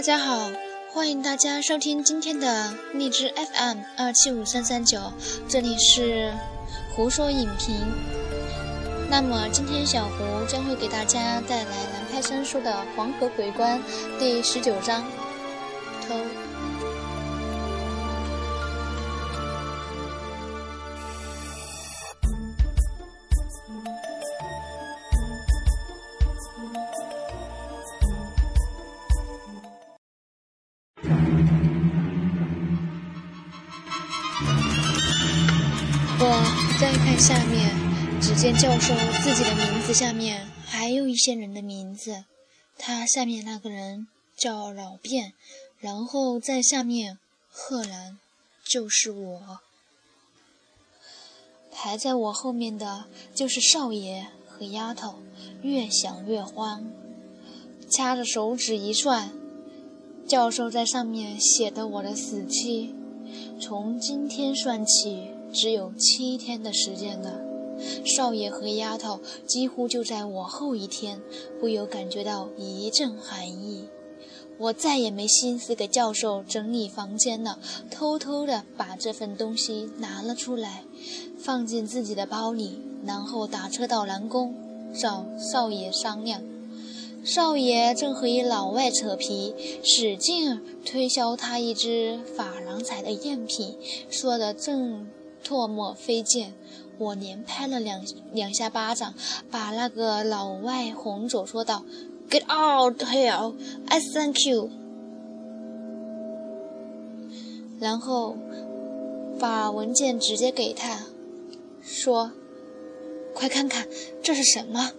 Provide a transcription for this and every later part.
大家好，欢迎大家收听今天的荔枝 FM 二七五三三九，这里是胡说影评。那么今天小胡将会给大家带来南派三叔的《黄河鬼棺》第十九章，教授自己的名字下面还有一些人的名字。他下面那个人叫老卞，然后在下面，赫然就是我。排在我后面的就是少爷和丫头，越想越慌，掐着手指一算，教授在上面写的我的死期，从今天算起。只有七天的时间了，少爷和丫头几乎就在我后一天，不由感觉到一阵寒意。我再也没心思给教授整理房间了，偷偷的把这份东西拿了出来，放进自己的包里，然后打车到南宫找少爷商量。少爷正和一老外扯皮，使劲推销他一只珐琅彩的赝品，说的正。唾沫飞溅，我连拍了两两下巴掌，把那个老外哄走，说道：“Get out here! I thank you。”然后把文件直接给他，说：“快看看这是什么。”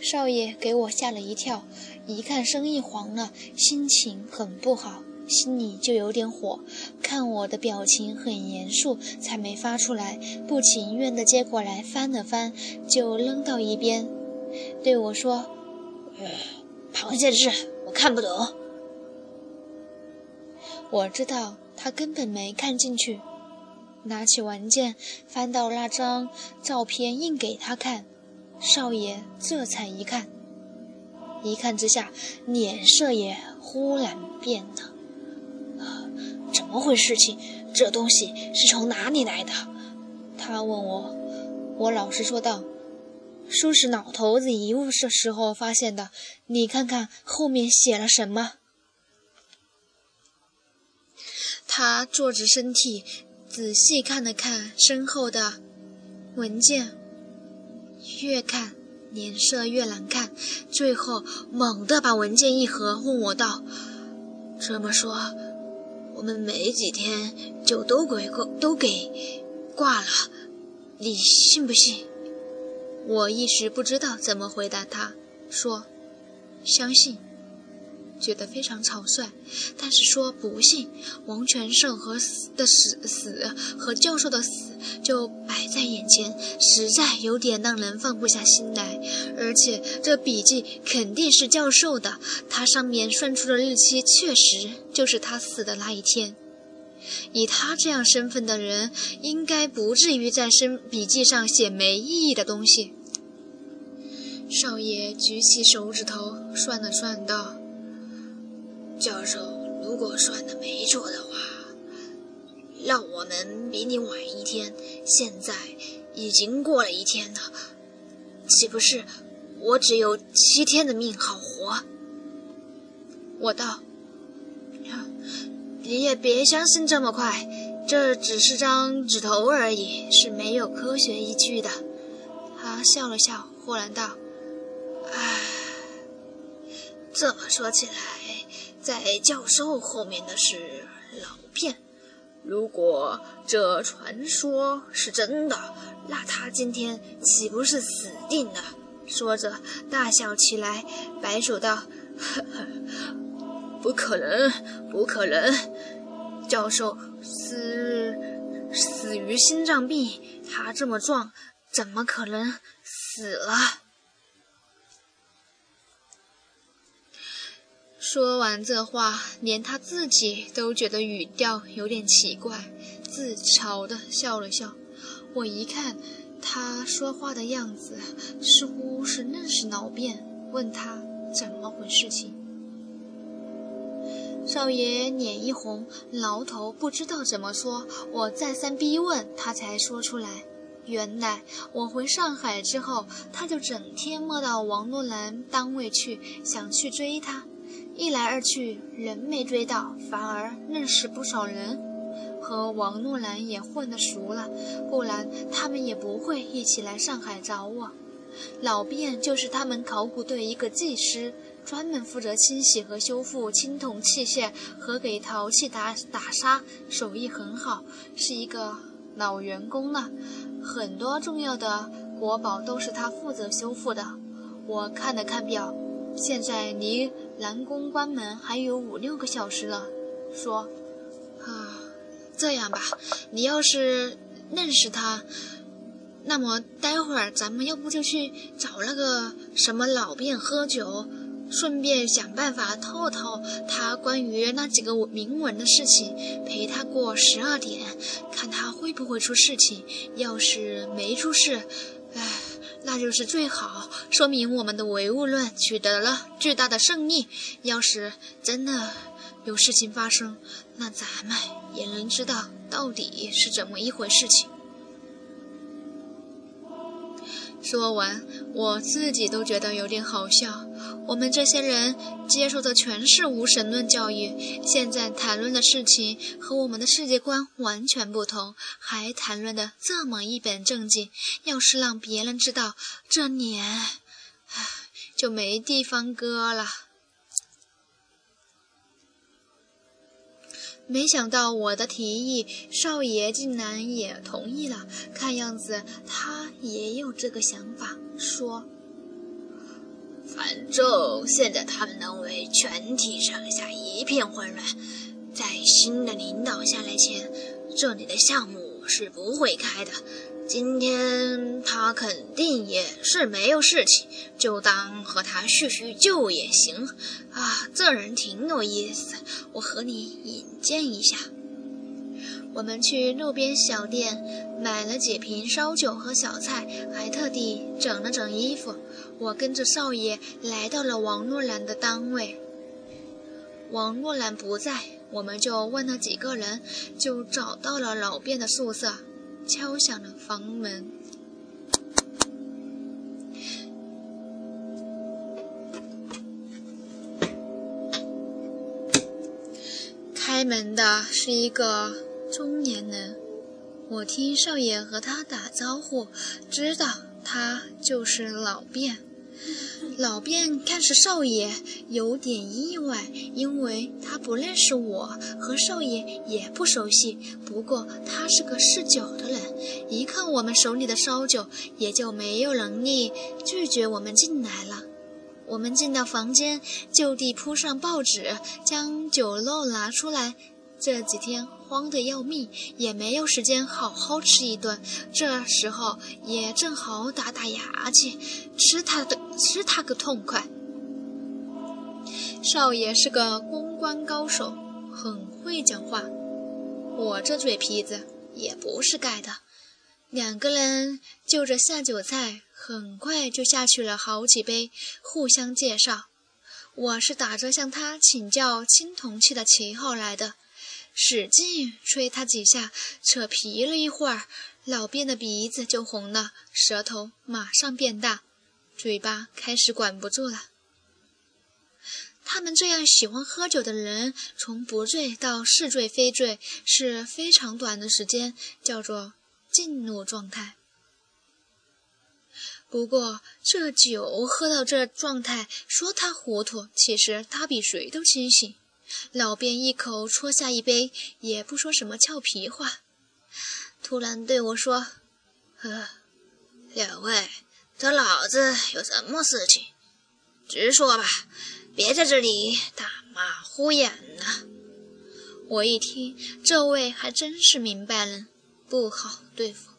少爷给我吓了一跳，一看生意黄了，心情很不好。心里就有点火，看我的表情很严肃，才没发出来。不情愿地接过来翻了翻，就扔到一边，对我说：“螃蟹字我看不懂。”我知道他根本没看进去，拿起文件翻到那张照片，印给他看。少爷这才一看，一看之下，脸色也忽然变了。怎么回事？情这东西是从哪里来的？他问我，我老实说道：“说是老头子遗物的时候发现的。你看看后面写了什么。”他坐直身体，仔细看了看身后的文件，越看脸色越难看，最后猛地把文件一合，问我道：“这么说？”我们没几天就都给都给挂了，你信不信？我一时不知道怎么回答他，说相信。觉得非常草率，但是说不信，王全胜和死的死死和教授的死就摆在眼前，实在有点让人放不下心来。而且这笔记肯定是教授的，他上面算出的日期确实就是他死的那一天。以他这样身份的人，应该不至于在身笔记上写没意义的东西。少爷举起手指头算了算，道。教授，如果算的没错的话，让我们比你晚一天。现在已经过了一天了，岂不是我只有七天的命好活？我道：“你也别相信这么快，这只是张纸头而已，是没有科学依据的。”他笑了笑，忽然道：“唉，这么说起来。”在教授后面的是老片，如果这传说是真的，那他今天岂不是死定了？说着大笑起来，摆手道：“呵呵，不可能，不可能！教授死死于心脏病，他这么壮，怎么可能死了？”说完这话，连他自己都觉得语调有点奇怪，自嘲的笑了笑。我一看他说话的样子，似乎是认识老卞，问他怎么回事情。少爷脸一红，挠头不知道怎么说。我再三逼问，他才说出来：原来我回上海之后，他就整天摸到王若兰单位去，想去追她。一来二去，人没追到，反而认识不少人，和王若兰也混得熟了。不然他们也不会一起来上海找我。老卞就是他们考古队一个技师。专门负责清洗和修复青铜器械和给陶器打打砂，手艺很好，是一个老员工了。很多重要的国宝都是他负责修复的。我看了看表，现在离南宫关门还有五六个小时了。说：“啊，这样吧，你要是认识他，那么待会儿咱们要不就去找那个什么老卞喝酒。”顺便想办法透透他关于那几个铭文的事情，陪他过十二点，看他会不会出事情。要是没出事，那就是最好，说明我们的唯物论取得了巨大的胜利。要是真的有事情发生，那咱们也能知道到底是怎么一回事情。说完，我自己都觉得有点好笑。我们这些人接受的全是无神论教育，现在谈论的事情和我们的世界观完全不同，还谈论的这么一本正经。要是让别人知道，这脸，唉，就没地方搁了。没想到我的提议，少爷竟然也同意了。看样子他也有这个想法，说：“反正现在他们能为全体上下一片混乱，在新的领导下来前，这里的项目是不会开的。”今天他肯定也是没有事情，就当和他叙叙旧也行。啊，这人挺有意思，我和你引荐一下。我们去路边小店买了几瓶烧酒和小菜，还特地整了整衣服。我跟着少爷来到了王若兰的单位。王若兰不在，我们就问了几个人，就找到了老卞的宿舍。敲响了房门，开门的是一个中年人。我听少爷和他打招呼，知道他就是老卞。老卞看是少爷，有点意外，因为他不认识我，和少爷也不熟悉。不过他是个嗜酒的人，一看我们手里的烧酒，也就没有能力拒绝我们进来了。我们进到房间，就地铺上报纸，将酒漏拿出来。这几天慌得要命，也没有时间好好吃一顿。这时候也正好打打牙祭，吃他的吃他个痛快。少爷是个公关高手，很会讲话。我这嘴皮子也不是盖的。两个人就着下酒菜，很快就下去了好几杯，互相介绍。我是打着向他请教青铜器的旗号来的。使劲吹他几下，扯皮了一会儿，老卞的鼻子就红了，舌头马上变大，嘴巴开始管不住了。他们这样喜欢喝酒的人，从不醉到是醉非醉是非常短的时间，叫做进入状态。不过这酒喝到这状态，说他糊涂，其实他比谁都清醒。老边一口戳下一杯，也不说什么俏皮话，突然对我说：“呵，两位，找老子有什么事情？直说吧，别在这里打马虎眼了。”我一听，这位还真是明白人，不好对付。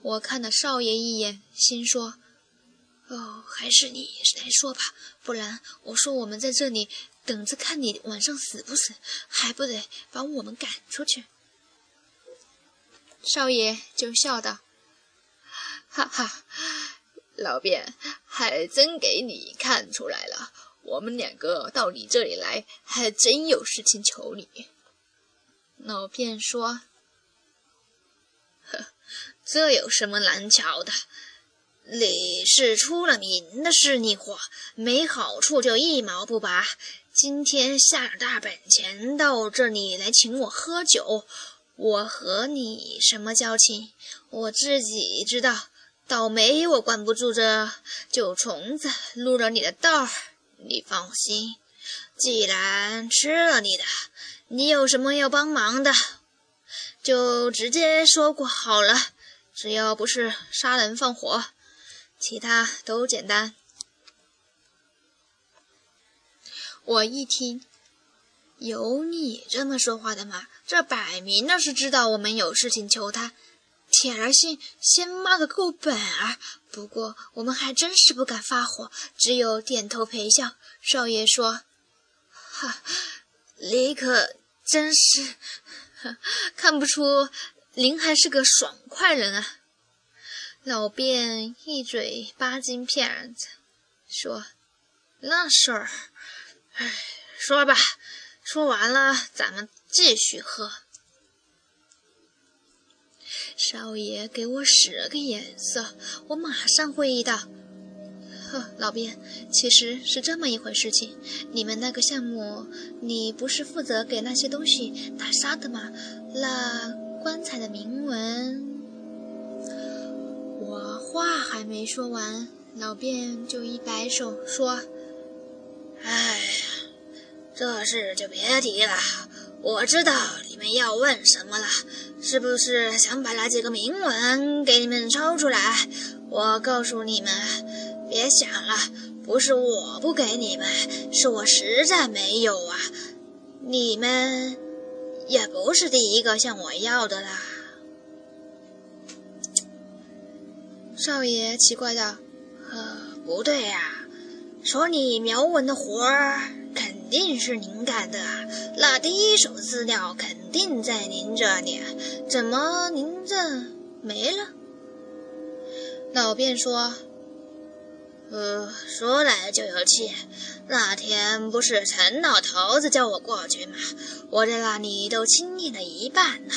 我看了少爷一眼，心说：“哦，还是你来说吧，不然我说我们在这里。”等着看你晚上死不死，还不得把我们赶出去？少爷就笑道：“哈哈，老卞还真给你看出来了，我们两个到你这里来，还真有事情求你。”老卞说：“呵，这有什么难瞧的？你是出了名的势利货，没好处就一毛不拔。今天下了大本钱到这里来请我喝酒，我和你什么交情？我自己知道。”倒霉，我管不住这酒虫子入了你的道儿。你放心，既然吃了你的，你有什么要帮忙的，就直接说过好了。只要不是杀人放火，其他都简单。我一听，有你这么说话的吗？这摆明了是知道我们有事情求他。铁儿信先骂个够本儿，不过我们还真是不敢发火，只有点头陪笑。少爷说：“哈，你可真是，看不出您还是个爽快人啊。”老卞一嘴八斤片子，说：“那事儿，哎，说吧，说完了咱们继续喝。”少爷给我使了个眼色，我马上会意道：“呵，老卞，其实是这么一回事情。你们那个项目，你不是负责给那些东西打沙的吗？那棺材的铭文……”我话还没说完，老卞就一摆手说：“哎，这事就别提了。我知道你们要问什么了。”是不是想把那几个铭文给你们抄出来？我告诉你们，别想了，不是我不给你们，是我实在没有啊。你们也不是第一个向我要的啦。少爷奇怪道：“呃，不对呀，说你描文的活儿定是您干的啊，那第一手资料肯。”定在您这里，怎么您这没了？老卞说：“呃，说来就有气，那天不是陈老头子叫我过去吗？我在那里都清理了一半了。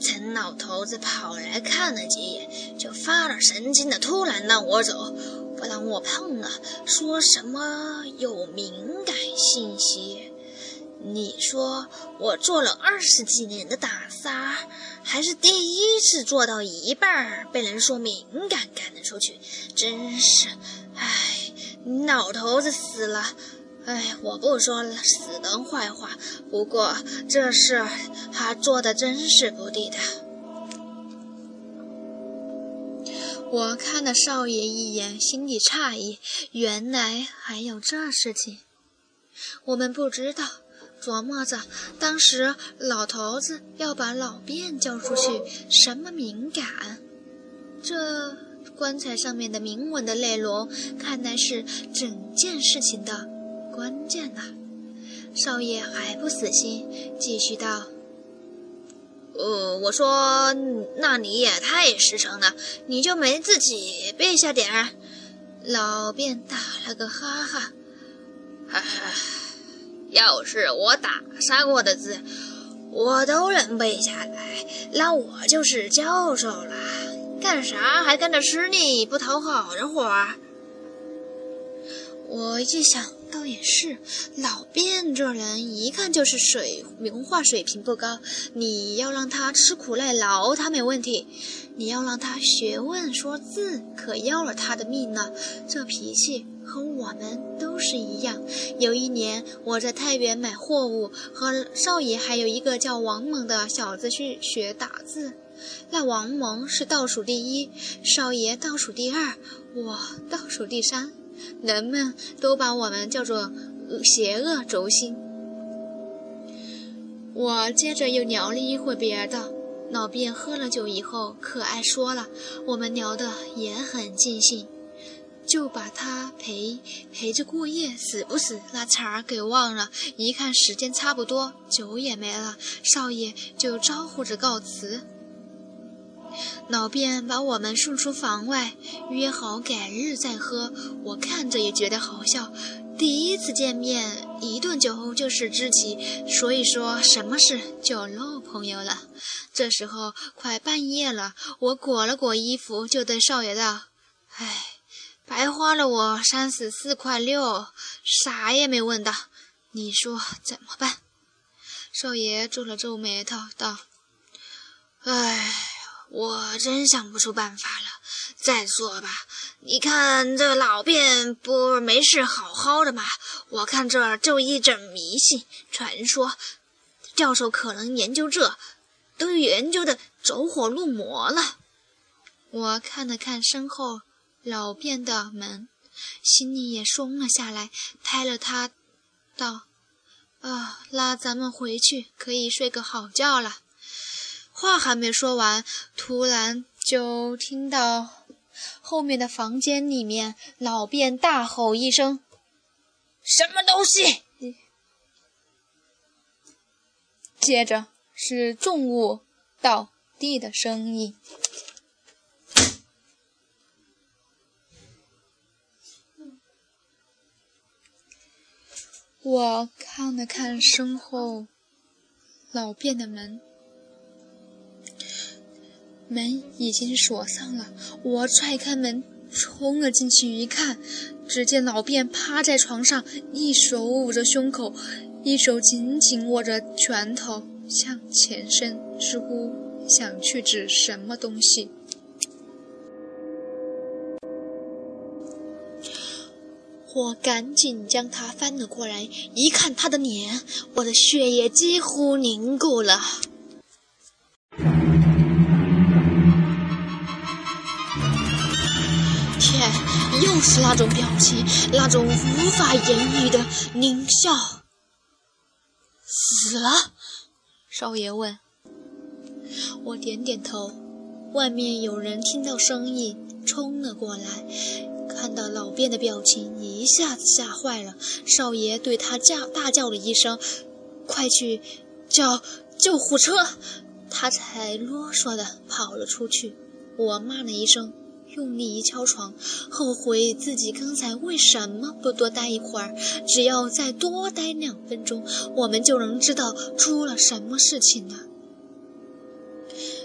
陈老头子跑来看了几眼，就发了神经的，突然让我走，不让我碰了，说什么有敏感信息。”你说我做了二十几年的打沙，还是第一次做到一半儿被人说敏感赶了出去，真是，唉，老头子死了，唉，我不说死人坏话，不过这事他做的真是不地道。我看了少爷一眼，心里诧异，原来还有这事情，我们不知道。琢磨着，当时老头子要把老卞叫出去，什么敏感？这棺材上面的铭文的内容，看来是整件事情的关键呐。少爷还不死心，继续道：“呃，我说，那你也太实诚了，你就没自己背下点儿？”老卞打了个哈哈，哈哈。要是我打杀过的字，我都能背下来，那我就是教授了。干啥还跟着吃力不讨好的活儿？我一想，倒也是，老卞这人一看就是水文化水平不高。你要让他吃苦耐劳，他没问题；你要让他学问说字，可要了他的命了。这脾气。和我们都是一样。有一年，我在太原买货物，和少爷还有一个叫王蒙的小子去学打字。那王蒙是倒数第一，少爷倒数第二，我倒数第三。人们都把我们叫做邪恶轴心。我接着又聊了一会别的。老卞喝了酒以后可爱说了，我们聊得也很尽兴。就把他陪陪着过夜，死不死那茬儿给忘了。一看时间差不多，酒也没了，少爷就招呼着告辞。老卞把我们送出房外，约好改日再喝。我看着也觉得好笑，第一次见面，一顿酒后就是知己，所以说什么事就漏朋友了。这时候快半夜了，我裹了裹衣服，就对少爷道：“哎，白花了我三十四块六，啥也没问到，你说怎么办？”少爷皱了皱眉头，道：“哎，我真想不出办法了。再说吧，你看这老卞不没事好好的吗？我看这儿就一整迷信传说，教授可能研究这，都研究的走火入魔了。”我看了看身后老卞的门，心里也松了下来，拍了他，道。啊，那咱们回去可以睡个好觉了。话还没说完，突然就听到后面的房间里面老卞大吼一声：“什么东西？”接着是重物倒地的声音。我看了看身后老卞的门，门已经锁上了。我踹开门，冲了进去，一看，只见老卞趴在床上，一手捂着胸口，一手紧紧握着拳头，向前伸，似乎想去指什么东西。我赶紧将他翻了过来，一看他的脸，我的血液几乎凝固了。是那种表情，那种无法言喻的狞笑。死了？少爷问。我点点头。外面有人听到声音，冲了过来。看到老卞的表情，一下子吓坏了。少爷对他叫大叫了一声：“快去叫救护车！”他才啰嗦的跑了出去。我骂了一声，用力一敲床，后悔自己刚才为什么不多待一会儿。只要再多待两分钟，我们就能知道出了什么事情了。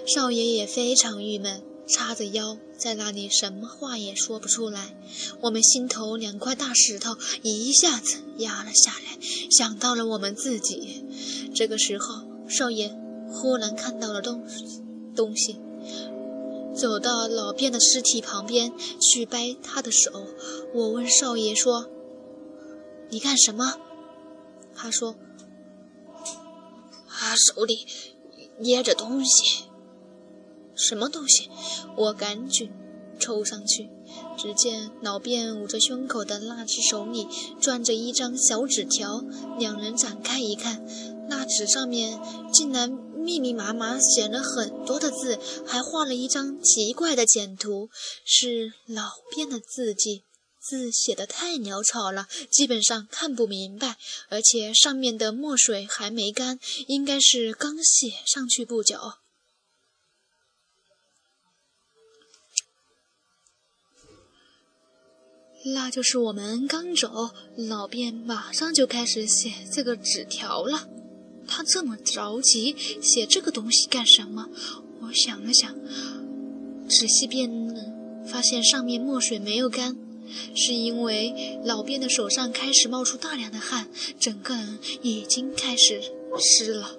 少爷也非常郁闷。叉着腰在那里，什么话也说不出来。我们心头两块大石头一下子压了下来，想到了我们自己。这个时候，少爷忽然看到了东东西，走到老卞的尸体旁边去掰他的手。我问少爷说：“你干什么？”他说：“他手里捏着东西。”什么东西？我赶紧凑上去，只见老卞捂着胸口的那只手里攥着一张小纸条。两人展开一看，那纸上面竟然密密麻麻写了很多的字，还画了一张奇怪的简图，是老卞的字迹，字写的太潦草了，基本上看不明白。而且上面的墨水还没干，应该是刚写上去不久。那就是我们刚走，老卞马上就开始写这个纸条了。他这么着急写这个东西干什么？我想了想，仔细辨认，发现上面墨水没有干，是因为老卞的手上开始冒出大量的汗，整个人已经开始湿了。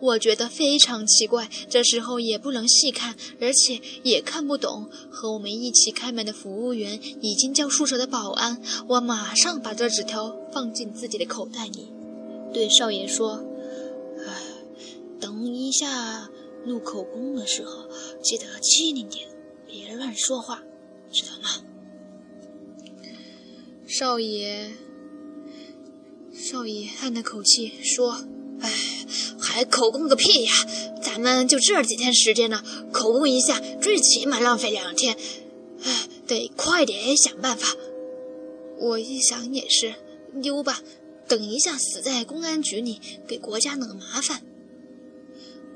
我觉得非常奇怪，这时候也不能细看，而且也看不懂。和我们一起开门的服务员已经叫宿舍的保安，我马上把这纸条放进自己的口袋里，对少爷说：“哎，等一下录口供的时候，记得机灵点，别乱说话，知道吗？”少爷，少爷叹了口气说：“哎。”还口供个屁呀！咱们就这几天时间了，口供一下最起码浪费两天，哎，得快点想办法。我一想也是，溜吧，等一下死在公安局里，给国家惹麻烦。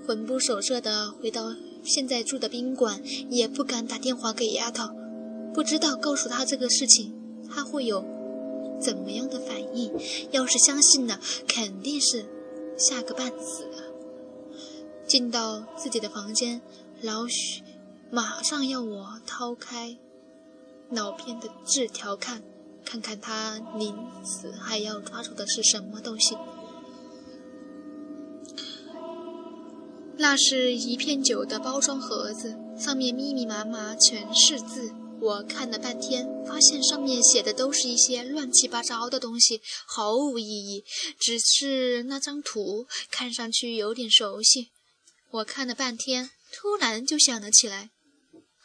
魂不守舍的回到现在住的宾馆，也不敢打电话给丫头，不知道告诉她这个事情她会有怎么样的反应？要是相信了，肯定是吓个半死。进到自己的房间，老许马上要我掏开脑片的字条看，看看他临死还要抓住的是什么东西。那是一片酒的包装盒子，上面密密麻麻全是字。我看了半天，发现上面写的都是一些乱七八糟的东西，毫无意义。只是那张图看上去有点熟悉。我看了半天，突然就想了起来：“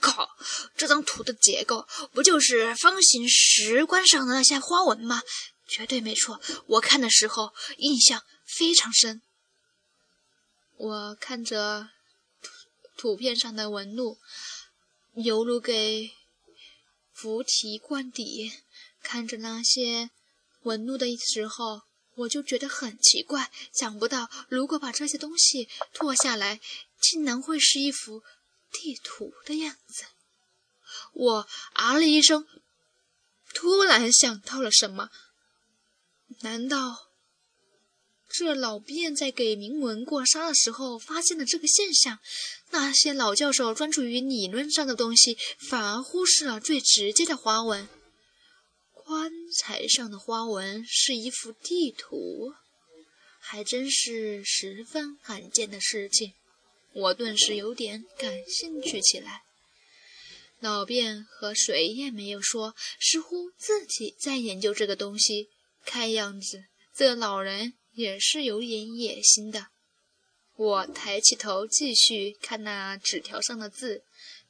靠，这张图的结构不就是方形石棺上的那些花纹吗？绝对没错，我看的时候印象非常深。”我看着图片上的纹路，犹如给符题灌底。看着那些纹路的时候。我就觉得很奇怪，想不到如果把这些东西脱下来，竟然会是一幅地图的样子。我啊了一声，突然想到了什么？难道这老卞在给铭文过沙的时候发现了这个现象？那些老教授专注于理论上的东西，反而忽视了最直接的花纹。棺材上的花纹是一幅地图，还真是十分罕见的事情。我顿时有点感兴趣起来。老卞和谁也没有说，似乎自己在研究这个东西。看样子，这老人也是有点野心的。我抬起头继续看那纸条上的字，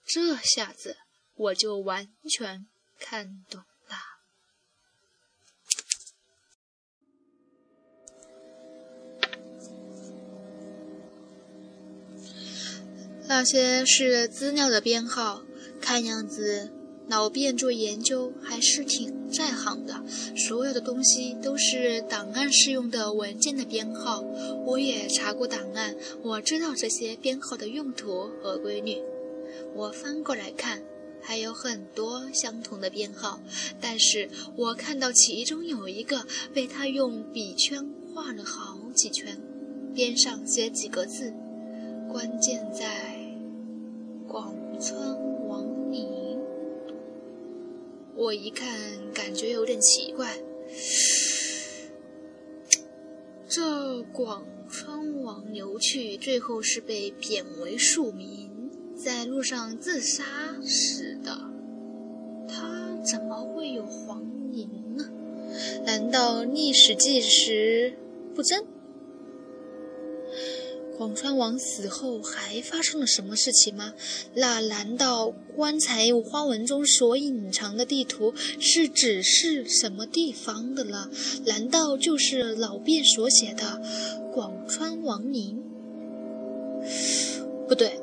这下子我就完全看懂。那些是资料的编号，看样子老卞做研究还是挺在行的。所有的东西都是档案适用的文件的编号，我也查过档案，我知道这些编号的用途和规律。我翻过来看，还有很多相同的编号，但是我看到其中有一个被他用笔圈画了好几圈，边上写几个字，关键在。广川王宁，我一看感觉有点奇怪。这广川王刘去最后是被贬为庶民，在路上自杀死的。他怎么会有黄宁呢？难道历史纪实不真？广川王死后还发生了什么事情吗？那难道棺材花纹中所隐藏的地图是指示什么地方的了？难道就是老卞所写的广川王陵？不对。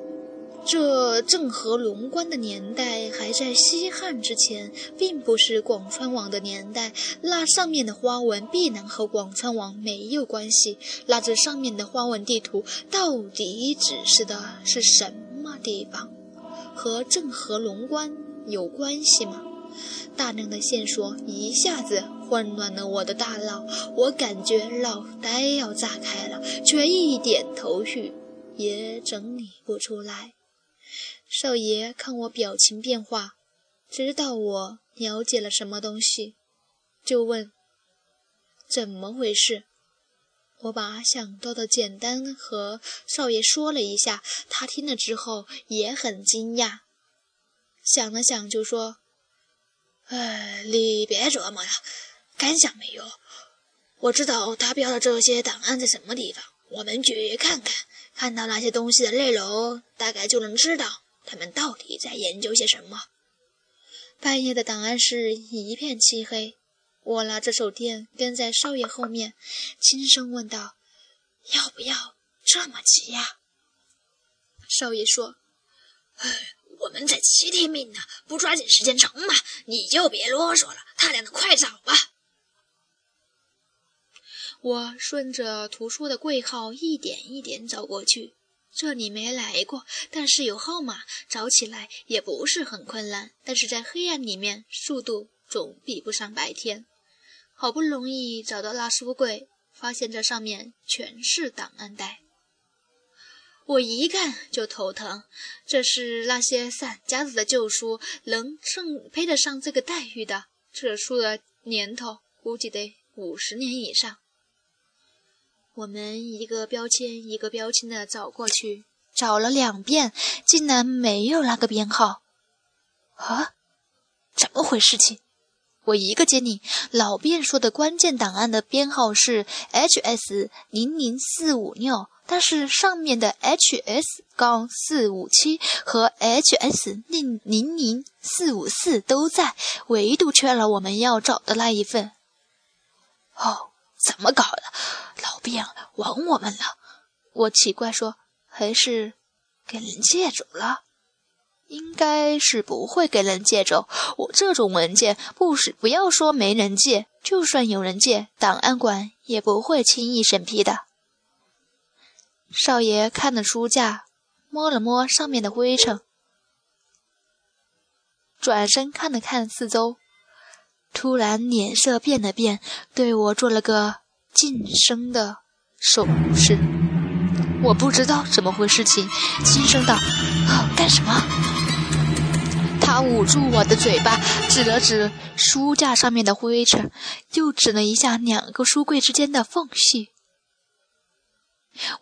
这郑和龙关的年代还在西汉之前，并不是广川王的年代。那上面的花纹必然和广川王没有关系。那这上面的花纹地图到底指示的是什么地方？和郑和龙关有关系吗？大量的线索一下子混乱了我的大脑，我感觉脑袋要炸开了，却一点头绪也整理不出来。少爷看我表情变化，知道我了解了什么东西，就问：“怎么回事？”我把想到的简单和少爷说了一下，他听了之后也很惊讶，想了想就说：“哎，你别琢磨了，敢想没有？我知道他标的这些档案在什么地方，我们去看看，看到那些东西的内容，大概就能知道。”他们到底在研究些什么？半夜的档案室一片漆黑，我拿着手电跟在少爷后面，轻声问道：“要不要这么急呀？”少爷说：“哎，我们才七天命呢，不抓紧时间成吗？你就别啰嗦了，他俩的快找吧。”我顺着图书的柜号一点一点走过去。这里没来过，但是有号码，找起来也不是很困难。但是在黑暗里面，速度总比不上白天。好不容易找到那书柜，发现这上面全是档案袋。我一看就头疼，这是那些散家子的旧书，能正配得上这个待遇的。这书的年头估计得五十年以上。我们一个标签一个标签的找过去，找了两遍，竟然没有那个编号。啊，怎么回事情？我一个接你，老卞说的关键档案的编号是 HS 零零四五六。但是上面的 HS 杠四五七和 HS 零零零四五四都在，唯独缺了我们要找的那一份。哦，怎么搞的？老卞玩我们了？我奇怪说，还是给人借走了？应该是不会给人借走。我这种文件，不是不要说没人借，就算有人借，档案馆也不会轻易审批的。少爷看了书架，摸了摸上面的灰尘，转身看了看四周，突然脸色变了变，对我做了个噤声的手势。我不知道怎么回事情，轻声道：“干什么？”他捂住我的嘴巴，指了指书架上面的灰尘，又指了一下两个书柜之间的缝隙。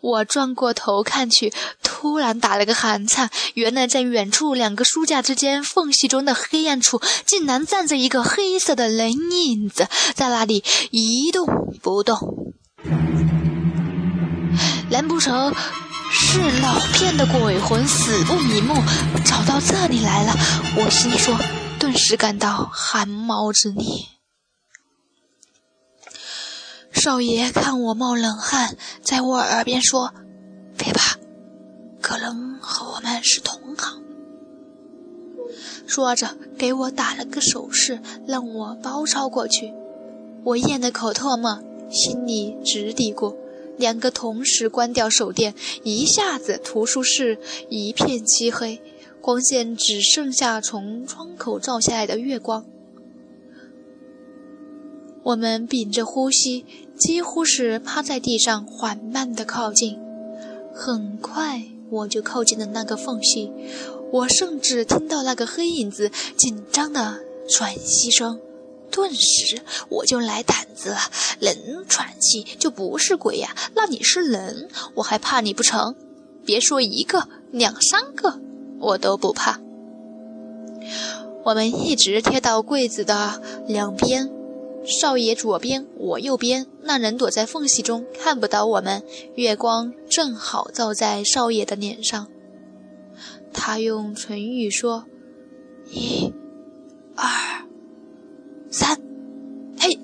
我转过头看去，突然打了个寒颤。原来在远处两个书架之间缝隙中的黑暗处，竟然站着一个黑色的人影子，在那里一动不动。难不成是老片的鬼魂死不瞑目，找到这里来了？我心说，顿时感到汗毛直立。少爷看我冒冷汗，在我耳边说：“别怕，可能和我们是同行。”说着，给我打了个手势，让我包抄过去。我咽了口唾沫，心里直嘀咕：两个同时关掉手电，一下子图书室一片漆黑，光线只剩下从窗口照下来的月光。我们屏着呼吸。几乎是趴在地上缓慢地靠近，很快我就靠近了那个缝隙，我甚至听到那个黑影子紧张的喘息声，顿时我就来胆子了。人喘气就不是鬼呀？那你是人，我还怕你不成？别说一个，两三个我都不怕。我们一直贴到柜子的两边。少爷左边，我右边。那人躲在缝隙中，看不到我们。月光正好照在少爷的脸上。他用唇语说：“一、二、三，嘿！”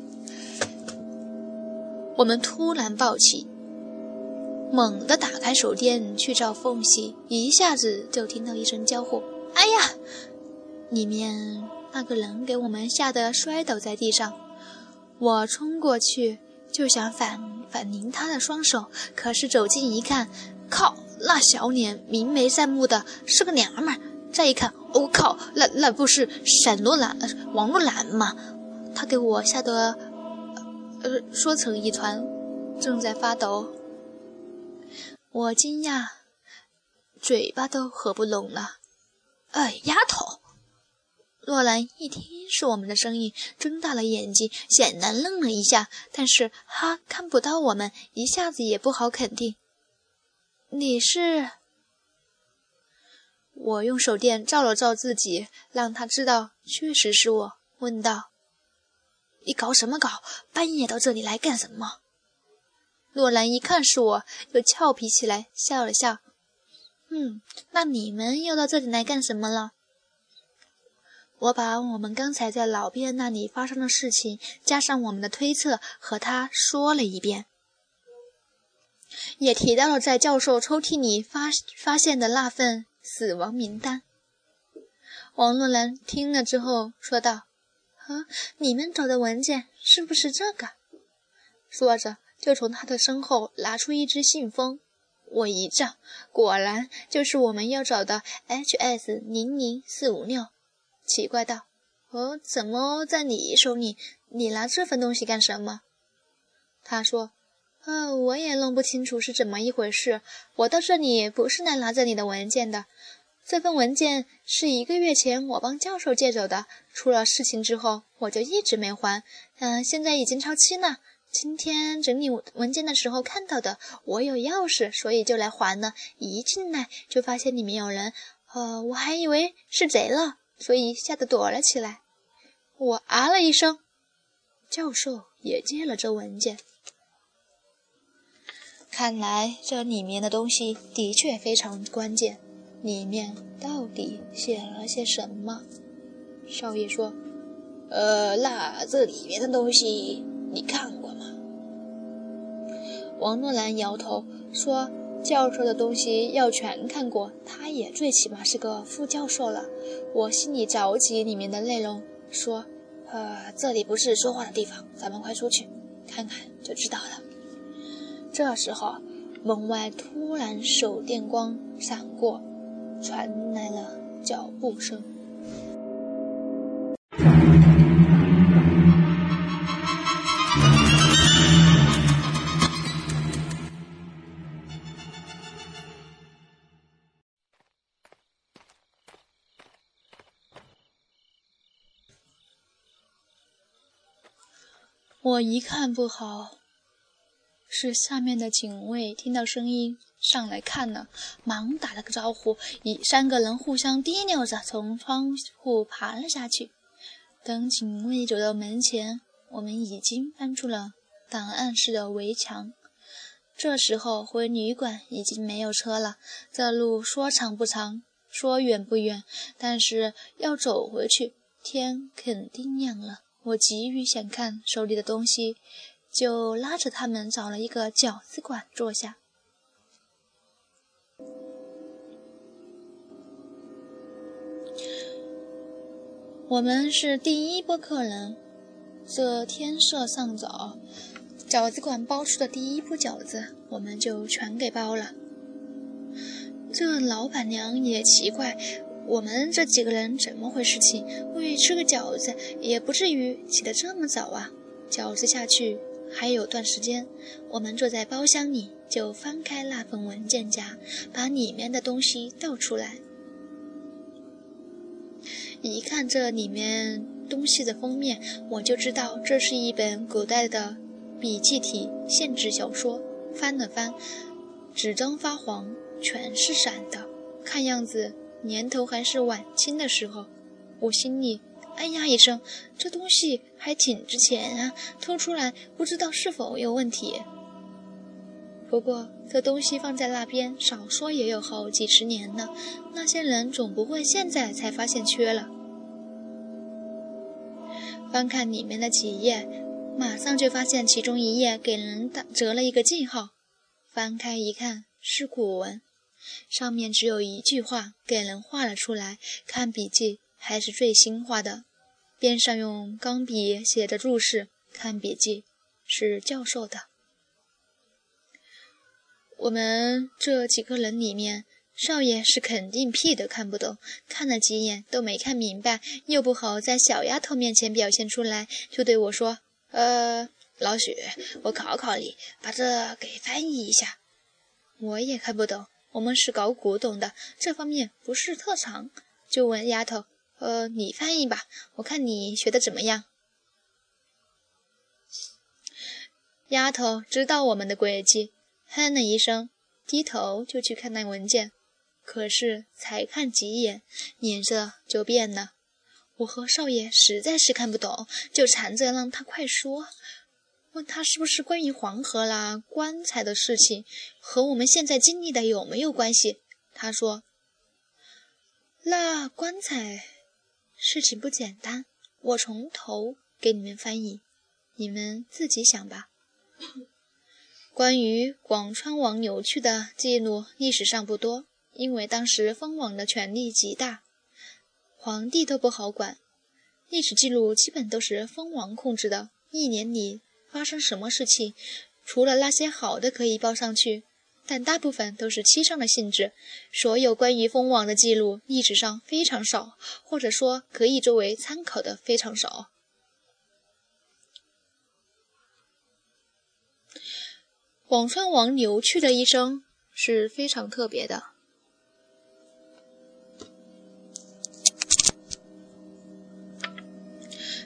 我们突然抱起，猛地打开手电去照缝隙，一下子就听到一声娇呼：“哎呀！”里面那个人给我们吓得摔倒在地上。我冲过去就想反反拧他的双手，可是走近一看，靠，那小脸明眉善目的是个娘们儿。再一看，我靠，那那不是沈若兰呃、王若兰吗？他给我吓得呃缩成一团，正在发抖。我惊讶，嘴巴都合不拢了。哎，丫头！洛兰一听是我们的声音，睁大了眼睛，显然愣了一下。但是他看不到我们，一下子也不好肯定。你是？我用手电照了照自己，让他知道确实是我，问道：“你搞什么搞？半夜到这里来干什么？”洛兰一看是我，又俏皮起来，笑了笑：“嗯，那你们又到这里来干什么了？”我把我们刚才在老卞那里发生的事情，加上我们的推测，和他说了一遍，也提到了在教授抽屉里发发现的那份死亡名单。王洛兰听了之后说道：“啊，你们找的文件是不是这个？”说着，就从他的身后拿出一只信封。我一照，果然就是我们要找的 HS 零零四五六。奇怪道：“呃，怎么在你手里？你拿这份东西干什么？”他说：“呃，我也弄不清楚是怎么一回事。我到这里不是来拿着你的文件的。这份文件是一个月前我帮教授借走的。出了事情之后，我就一直没还。嗯，现在已经超期了。今天整理文件的时候看到的，我有钥匙，所以就来还了。一进来就发现里面有人，呃，我还以为是贼了，所以吓得躲了起来。我啊了一声，教授也接了这文件。”看来这里面的东西的确非常关键，里面到底写了些什么？少爷说：“呃，那这里面的东西你看过吗？”王诺兰摇头说：“教授的东西要全看过，他也最起码是个副教授了。”我心里着急，里面的内容说：“呃，这里不是说话的地方，咱们快出去看看就知道了。”这时候，门外突然手电光闪过，传来了脚步声。我一看不好。是下面的警卫听到声音上来看了，忙打了个招呼，以三个人互相提溜着从窗户爬了下去。等警卫走到门前，我们已经翻出了档案室的围墙。这时候回旅馆已经没有车了，这路说长不长，说远不远，但是要走回去，天肯定亮了。我急于想看手里的东西。就拉着他们找了一个饺子馆坐下。我们是第一波客人，这天色尚早，饺子馆包出的第一波饺子，我们就全给包了。这老板娘也奇怪，我们这几个人怎么回事情？为吃个饺子，也不至于起得这么早啊！饺子下去。还有段时间，我们坐在包厢里，就翻开那份文件夹，把里面的东西倒出来。一看这里面东西的封面，我就知道这是一本古代的笔记体限制小说。翻了翻，纸张发黄，全是闪的，看样子年头还是晚清的时候。我心里。哎呀一声，这东西还挺值钱啊！偷出来不知道是否有问题。不过这东西放在那边，少说也有好几十年了，那些人总不会现在才发现缺了。翻看里面的几页，马上就发现其中一页给人打折了一个记号。翻开一看，是古文，上面只有一句话，给人画了出来。看笔记。还是最新画的，边上用钢笔写着注释。看笔记，是教授的。我们这几个人里面，少爷是肯定屁都看不懂，看了几眼都没看明白，又不好在小丫头面前表现出来，就对我说：“呃，老许，我考考你，把这给翻译一下。”我也看不懂，我们是搞古董的，这方面不是特长，就问丫头。呃，你翻译吧，我看你学的怎么样。丫头知道我们的诡计，哼了一声，低头就去看那文件。可是才看几眼，脸色就变了。我和少爷实在是看不懂，就缠着让他快说，问他是不是关于黄河啦、棺材的事情，和我们现在经历的有没有关系？他说：“那棺材。”事情不简单，我从头给你们翻译，你们自己想吧。关于广川王扭曲的记录，历史上不多，因为当时封王的权力极大，皇帝都不好管。历史记录基本都是封王控制的，一年里发生什么事情，除了那些好的可以报上去，但大部分都是欺上的性质。所有关于蜂王的记录，历史上非常少，或者说可以作为参考的非常少。广川王牛去的一生是非常特别的，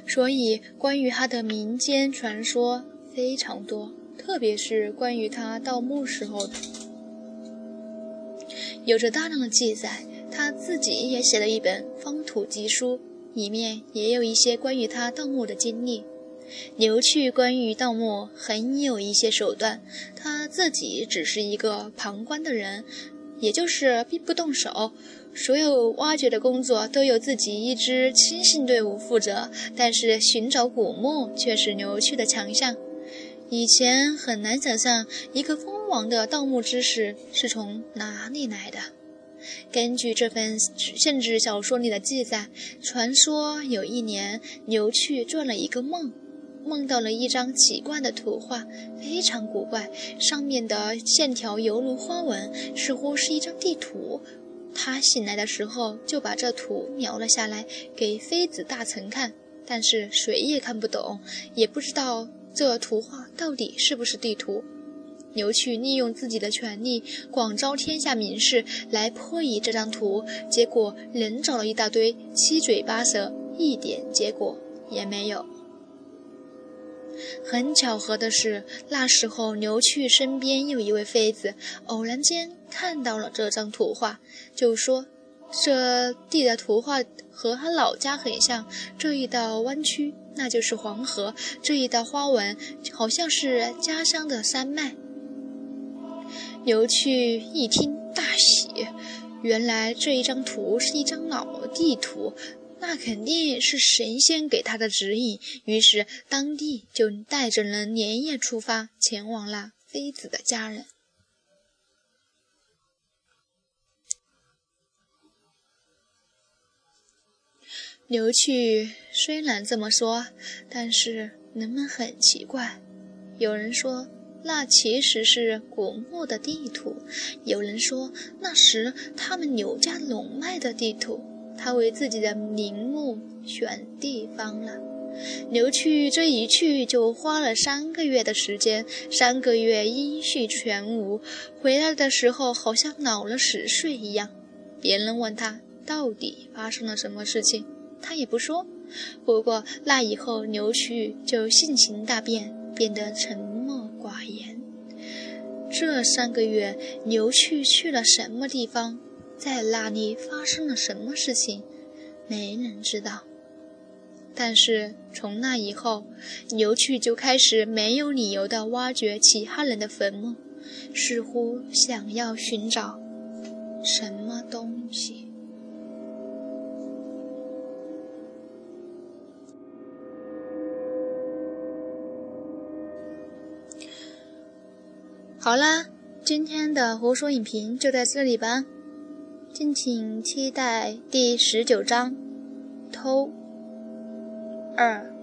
所以关于他的民间传说非常多，特别是关于他盗墓时候的，有着大量的记载。他自己也写了一本《方土集书》，里面也有一些关于他盗墓的经历。牛去关于盗墓很有一些手段，他自己只是一个旁观的人，也就是并不动手。所有挖掘的工作都由自己一支亲信队伍负责，但是寻找古墓却是牛去的强项。以前很难想象一个蜂王的盗墓知识是从哪里来的。根据这份限制小说里的记载，传说有一年牛去做了一个梦。梦到了一张奇怪的图画，非常古怪，上面的线条犹如花纹，似乎是一张地图。他醒来的时候就把这图描了下来，给妃子大臣看，但是谁也看不懂，也不知道这图画到底是不是地图。牛去利用自己的权力，广招天下名士来破译这张图，结果人找了一大堆，七嘴八舌，一点结果也没有。很巧合的是，那时候牛去身边有一位妃子，偶然间看到了这张图画，就说：“这地的图画和他老家很像，这一道弯曲那就是黄河，这一道花纹好像是家乡的山脉。”牛去一听大喜，原来这一张图是一张老地图。那肯定是神仙给他的指引，于是当地就带着人连夜出发，前往了妃子的家人。牛去虽然这么说，但是人们很奇怪。有人说那其实是古墓的地图，有人说那时他们牛家龙脉的地图。他为自己的陵墓选地方了。牛去这一去就花了三个月的时间，三个月音讯全无。回来的时候好像老了十岁一样。别人问他到底发生了什么事情，他也不说。不过那以后牛去就性情大变，变得沉默寡言。这三个月，牛去去了什么地方？在那里发生了什么事情，没人知道。但是从那以后，牛去就开始没有理由地挖掘其他人的坟墓，似乎想要寻找什么东西。好啦，今天的胡说影评就在这里吧。敬请期待第十九章，偷二。